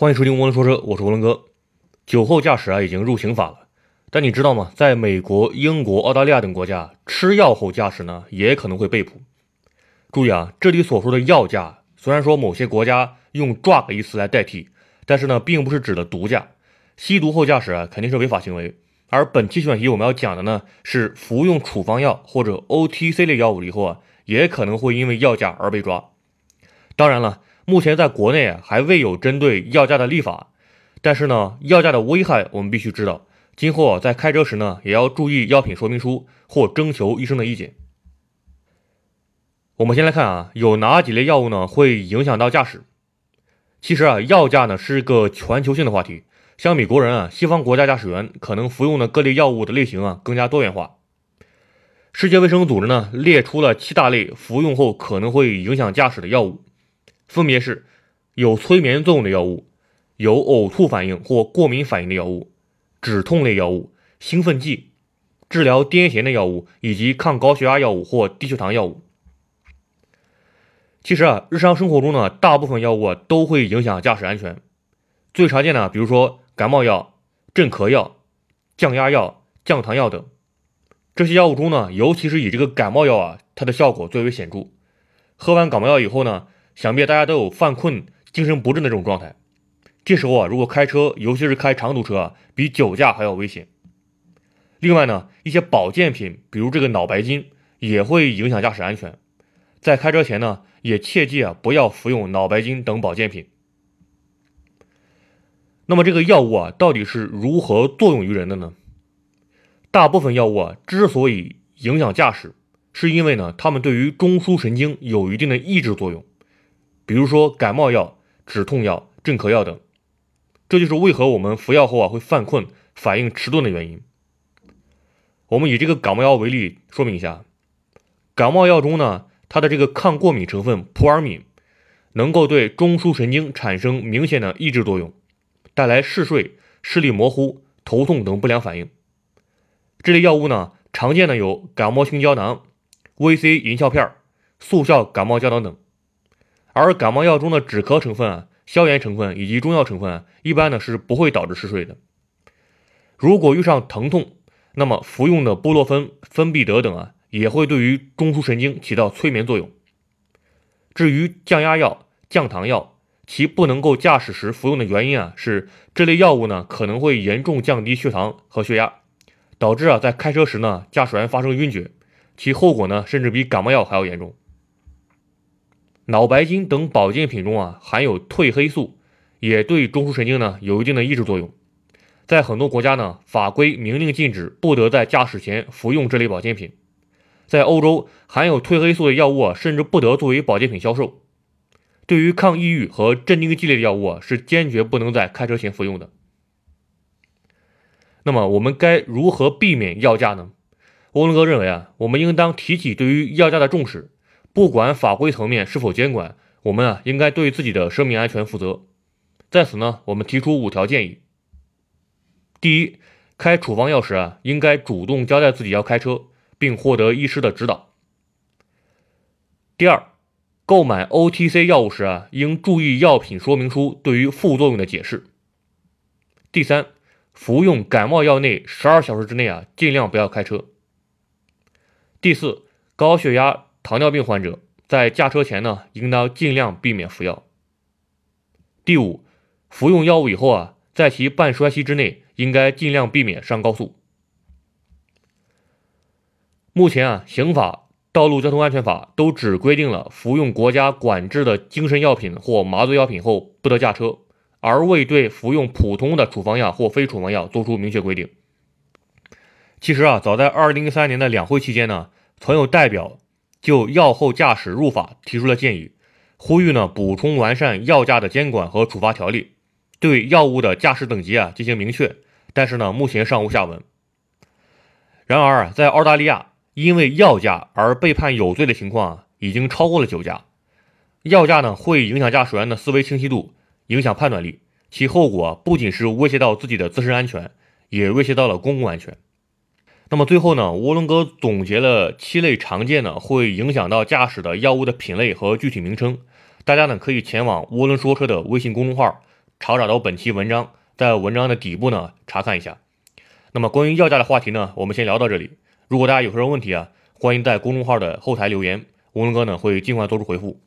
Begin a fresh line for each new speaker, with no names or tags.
欢迎收听涡轮说车，我是涡轮哥。酒后驾驶啊，已经入刑法了。但你知道吗？在美国、英国、澳大利亚等国家，吃药后驾驶呢，也可能会被捕。注意啊，这里所说的药驾，虽然说某些国家用 drug 一词来代替，但是呢，并不是指的毒驾。吸毒后驾驶啊，肯定是违法行为。而本期选题我们要讲的呢，是服用处方药或者 OTC 类药物以后啊，也可能会因为药驾而被抓。当然了。目前在国内啊还未有针对药驾的立法，但是呢，药驾的危害我们必须知道。今后啊在开车时呢，也要注意药品说明书或征求医生的意见。我们先来看啊，有哪几类药物呢会影响到驾驶？其实啊，药驾呢是一个全球性的话题。相比国人啊，西方国家驾驶员可能服用的各类药物的类型啊更加多元化。世界卫生组织呢列出了七大类服用后可能会影响驾驶的药物。分别是有催眠作用的药物、有呕吐反应或过敏反应的药物、止痛类药物、兴奋剂、治疗癫痫的药物以及抗高血压药物或低血糖药物。其实啊，日常生活中呢，大部分药物啊都会影响驾驶安全。最常见的，比如说感冒药、镇咳药、降压药、降糖药等。这些药物中呢，尤其是以这个感冒药啊，它的效果最为显著。喝完感冒药以后呢，想必大家都有犯困、精神不振的这种状态。这时候啊，如果开车，尤其是开长途车，比酒驾还要危险。另外呢，一些保健品，比如这个脑白金，也会影响驾驶安全。在开车前呢，也切记啊，不要服用脑白金等保健品。那么这个药物啊，到底是如何作用于人的呢？大部分药物啊，之所以影响驾驶，是因为呢，它们对于中枢神经有一定的抑制作用。比如说感冒药、止痛药、镇咳药等，这就是为何我们服药后啊会犯困、反应迟钝的原因。我们以这个感冒药为例说明一下，感冒药中呢，它的这个抗过敏成分扑尔敏，能够对中枢神经产生明显的抑制作用，带来嗜睡、视力模糊、头痛等不良反应。这类药物呢，常见的有感冒性胶囊、VC 银翘片、速效感冒胶囊等。而感冒药中的止咳成分啊、消炎成分以及中药成分，一般呢是不会导致嗜睡的。如果遇上疼痛，那么服用的布洛芬、芬必得等啊，也会对于中枢神经起到催眠作用。至于降压药、降糖药，其不能够驾驶时服用的原因啊，是这类药物呢可能会严重降低血糖和血压，导致啊在开车时呢驾驶员发生晕厥，其后果呢甚至比感冒药还要严重。脑白金等保健品中啊含有褪黑素，也对中枢神经呢有一定的抑制作用。在很多国家呢，法规明令禁止不得在驾驶前服用这类保健品。在欧洲，含有褪黑素的药物啊，甚至不得作为保健品销售。对于抗抑郁和镇定剂类的药物啊，是坚决不能在开车前服用的。那么，我们该如何避免药驾呢？欧文哥认为啊，我们应当提起对于药驾的重视。不管法规层面是否监管，我们啊应该对自己的生命安全负责。在此呢，我们提出五条建议：第一，开处方药时啊，应该主动交代自己要开车，并获得医师的指导；第二，购买 OTC 药物时啊，应注意药品说明书对于副作用的解释；第三，服用感冒药内十二小时之内啊，尽量不要开车；第四，高血压。糖尿病患者在驾车前呢，应当尽量避免服药。第五，服用药物以后啊，在其半衰期之内，应该尽量避免上高速。目前啊，刑法、道路交通安全法都只规定了服用国家管制的精神药品或麻醉药品后不得驾车，而未对服用普通的处方药或非处方药作出明确规定。其实啊，早在二零一三年的两会期间呢，曾有代表。就药后驾驶入法提出了建议，呼吁呢补充完善药驾的监管和处罚条例，对药物的驾驶等级啊进行明确。但是呢，目前尚无下文。然而，在澳大利亚，因为药驾而被判有罪的情况啊，已经超过了酒驾。药驾呢会影响驾驶员的思维清晰度，影响判断力，其后果不仅是威胁到自己的自身安全，也威胁到了公共安全。那么最后呢，涡轮哥总结了七类常见的会影响到驾驶的药物的品类和具体名称，大家呢可以前往涡轮说车的微信公众号查找到本期文章，在文章的底部呢查看一下。那么关于药价的话题呢，我们先聊到这里。如果大家有什么问题啊，欢迎在公众号的后台留言，吴龙哥呢会尽快做出回复。